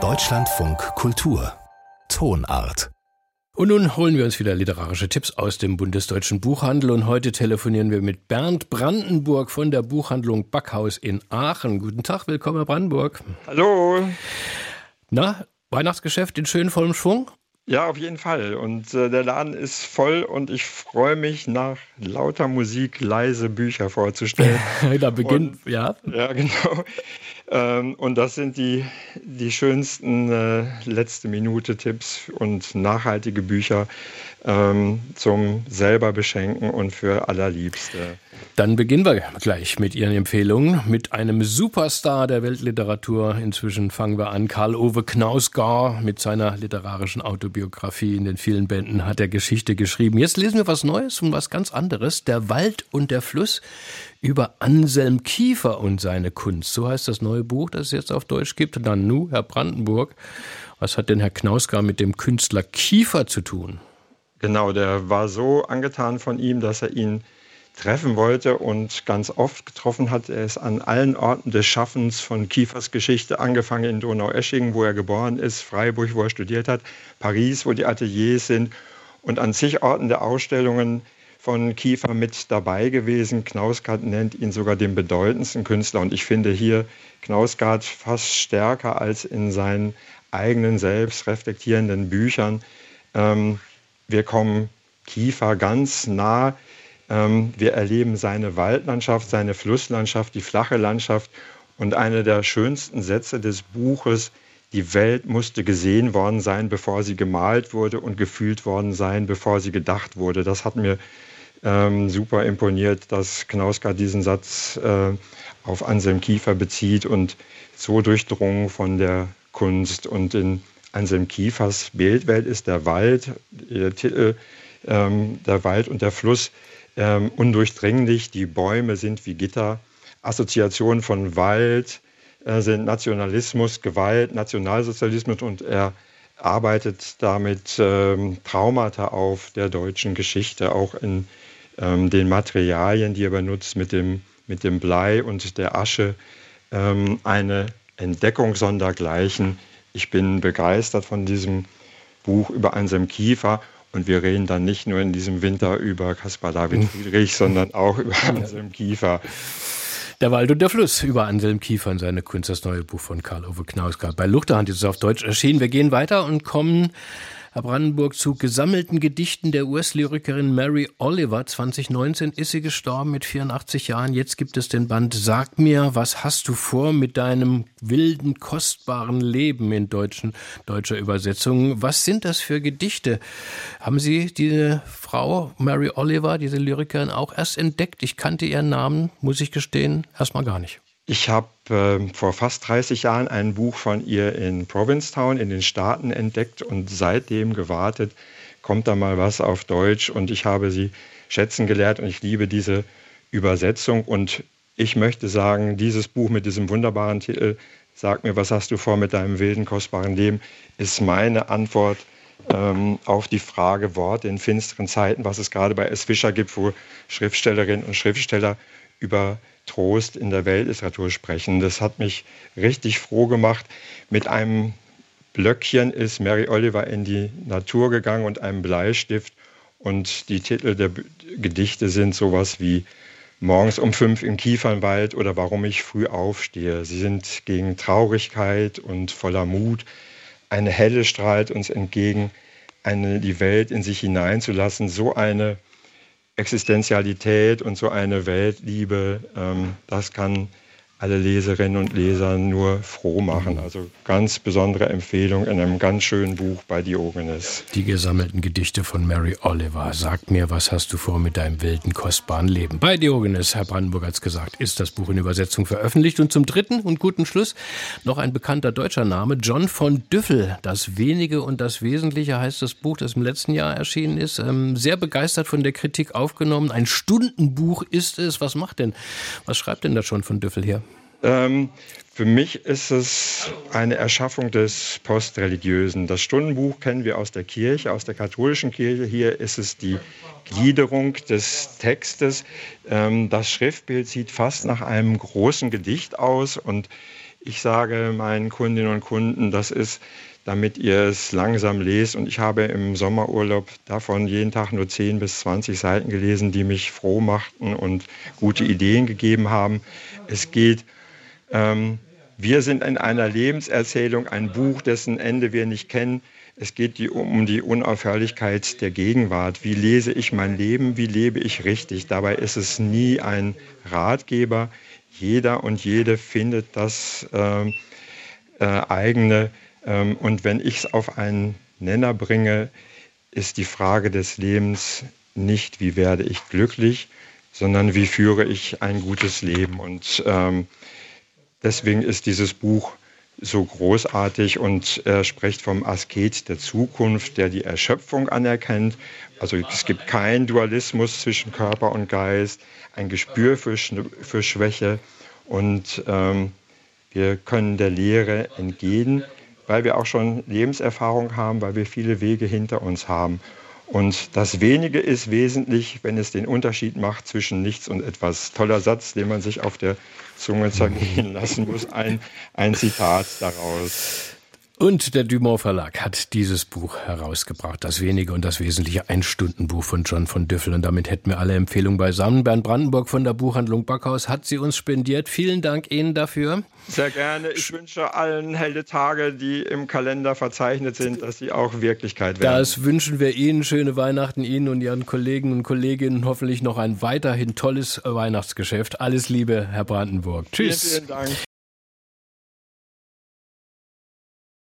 Deutschlandfunk Kultur Tonart und nun holen wir uns wieder literarische Tipps aus dem bundesdeutschen Buchhandel und heute telefonieren wir mit Bernd Brandenburg von der Buchhandlung Backhaus in Aachen. Guten Tag, willkommen Herr Brandenburg. Hallo. Na, Weihnachtsgeschäft in schön vollem Schwung? Ja, auf jeden Fall. Und äh, der Laden ist voll und ich freue mich, nach lauter Musik leise Bücher vorzustellen. da beginnt, und, ja. Ja, genau. Ähm, und das sind die, die schönsten äh, letzte Minute Tipps und nachhaltige Bücher ähm, zum selber beschenken und für allerliebste. Dann beginnen wir gleich mit Ihren Empfehlungen mit einem Superstar der Weltliteratur. Inzwischen fangen wir an. Karl-Ove Knausgar mit seiner literarischen Autobiografie. In den vielen Bänden hat er Geschichte geschrieben. Jetzt lesen wir was Neues und was ganz anderes. Der Wald und der Fluss über Anselm Kiefer und seine Kunst. So heißt das neue Buch, das es jetzt auf Deutsch gibt. Dann nu, Herr Brandenburg. Was hat denn Herr Knausgar mit dem Künstler Kiefer zu tun? Genau, der war so angetan von ihm, dass er ihn treffen wollte und ganz oft getroffen hat. Er ist an allen Orten des Schaffens von Kiefers Geschichte, angefangen in Donaueschingen, wo er geboren ist, Freiburg, wo er studiert hat, Paris, wo die Ateliers sind und an zig Orten der Ausstellungen von Kiefer mit dabei gewesen. Knausgard nennt ihn sogar den bedeutendsten Künstler und ich finde hier Knausgard fast stärker als in seinen eigenen selbst reflektierenden Büchern. Ähm, wir kommen Kiefer ganz nah. Ähm, wir erleben seine Waldlandschaft, seine Flusslandschaft, die flache Landschaft. Und einer der schönsten Sätze des Buches, die Welt musste gesehen worden sein, bevor sie gemalt wurde und gefühlt worden sein, bevor sie gedacht wurde. Das hat mir ähm, super imponiert, dass Knauska diesen Satz äh, auf Anselm Kiefer bezieht und so durchdrungen von der Kunst und in Anselm Kiefers Bildwelt ist der Wald, der Titel, ähm, der Wald und der Fluss ähm, undurchdringlich. Die Bäume sind wie Gitter. Assoziationen von Wald äh, sind Nationalismus, Gewalt, Nationalsozialismus und er arbeitet damit ähm, Traumata auf der deutschen Geschichte, auch in ähm, den Materialien, die er benutzt, mit dem, mit dem Blei und der Asche, ähm, eine Entdeckung sondergleichen ich bin begeistert von diesem Buch über Anselm Kiefer. Und wir reden dann nicht nur in diesem Winter über Caspar David hm. Friedrich, sondern auch über Anselm Kiefer. Der Wald und der Fluss über Anselm Kiefer und seine Kunst, das neue Buch von Karl-Ove Knausgard. Bei Luchterhand ist es auf Deutsch erschienen. Wir gehen weiter und kommen Brandenburg, zu gesammelten Gedichten der US-Lyrikerin Mary Oliver. 2019 ist sie gestorben mit 84 Jahren. Jetzt gibt es den Band Sag mir, was hast du vor mit deinem wilden, kostbaren Leben in deutschen, deutscher Übersetzung. Was sind das für Gedichte? Haben Sie diese Frau, Mary Oliver, diese Lyrikerin, auch erst entdeckt? Ich kannte ihren Namen, muss ich gestehen, erstmal gar nicht. Ich habe äh, vor fast 30 Jahren ein Buch von ihr in Provincetown in den Staaten entdeckt und seitdem gewartet, kommt da mal was auf Deutsch und ich habe sie schätzen gelehrt und ich liebe diese Übersetzung und ich möchte sagen, dieses Buch mit diesem wunderbaren Titel, Sag mir, was hast du vor mit deinem wilden, kostbaren Leben, ist meine Antwort ähm, auf die Frage Worte in finsteren Zeiten, was es gerade bei S. Fischer gibt, wo Schriftstellerinnen und Schriftsteller über Trost in der Weltliteratur sprechen. Das hat mich richtig froh gemacht. Mit einem Blöckchen ist Mary Oliver in die Natur gegangen und einem Bleistift. Und die Titel der Gedichte sind sowas wie Morgens um fünf im Kiefernwald oder Warum ich früh aufstehe. Sie sind gegen Traurigkeit und voller Mut. Eine Helle strahlt uns entgegen, eine, die Welt in sich hineinzulassen. So eine Existenzialität und so eine Weltliebe, ähm, das kann alle Leserinnen und Leser nur froh machen. Also ganz besondere Empfehlung in einem ganz schönen Buch bei Diogenes. Die gesammelten Gedichte von Mary Oliver. Sag mir, was hast du vor mit deinem wilden, kostbaren Leben? Bei Diogenes, Herr Brandenburg hat es gesagt, ist das Buch in Übersetzung veröffentlicht. Und zum dritten und guten Schluss noch ein bekannter deutscher Name, John von Düffel. Das Wenige und das Wesentliche heißt das Buch, das im letzten Jahr erschienen ist. Ähm, sehr begeistert von der Kritik aufgenommen. Ein Stundenbuch ist es. Was macht denn, was schreibt denn da schon von Düffel her? Ähm, für mich ist es eine Erschaffung des Postreligiösen. Das Stundenbuch kennen wir aus der Kirche, aus der katholischen Kirche. Hier ist es die Gliederung des Textes. Ähm, das Schriftbild sieht fast nach einem großen Gedicht aus und Ich sage meinen Kundinnen und Kunden, das ist, damit ihr es langsam lest. Und ich habe im Sommerurlaub davon jeden Tag nur 10 bis 20 Seiten gelesen, die mich froh machten und gute Ideen gegeben haben. Es geht, ähm, wir sind in einer Lebenserzählung, ein Buch, dessen Ende wir nicht kennen. Es geht die, um die Unaufhörlichkeit der Gegenwart. Wie lese ich mein Leben? Wie lebe ich richtig? Dabei ist es nie ein Ratgeber. Jeder und jede findet das äh, äh, eigene. Ähm, und wenn ich es auf einen Nenner bringe, ist die Frage des Lebens nicht, wie werde ich glücklich, sondern wie führe ich ein gutes Leben. Und ähm, deswegen ist dieses Buch so großartig und er spricht vom Asket der Zukunft, der die Erschöpfung anerkennt. Also es gibt keinen Dualismus zwischen Körper und Geist, ein Gespür für, für Schwäche und ähm, wir können der Lehre entgehen, weil wir auch schon Lebenserfahrung haben, weil wir viele Wege hinter uns haben. Und das Wenige ist wesentlich, wenn es den Unterschied macht zwischen nichts und etwas. Toller Satz, den man sich auf der Zunge zergehen lassen muss. Ein, ein Zitat daraus. Und der Dumont Verlag hat dieses Buch herausgebracht, das wenige und das wesentliche Einstundenbuch von John von Düffel. Und damit hätten wir alle Empfehlungen beisammen. Bernd Brandenburg von der Buchhandlung Backhaus hat sie uns spendiert. Vielen Dank Ihnen dafür. Sehr gerne. Ich wünsche allen helle Tage, die im Kalender verzeichnet sind, dass sie auch Wirklichkeit werden. Das wünschen wir Ihnen. Schöne Weihnachten Ihnen und Ihren Kollegen und Kolleginnen. Hoffentlich noch ein weiterhin tolles Weihnachtsgeschäft. Alles Liebe, Herr Brandenburg. Tschüss. Vielen, vielen Dank.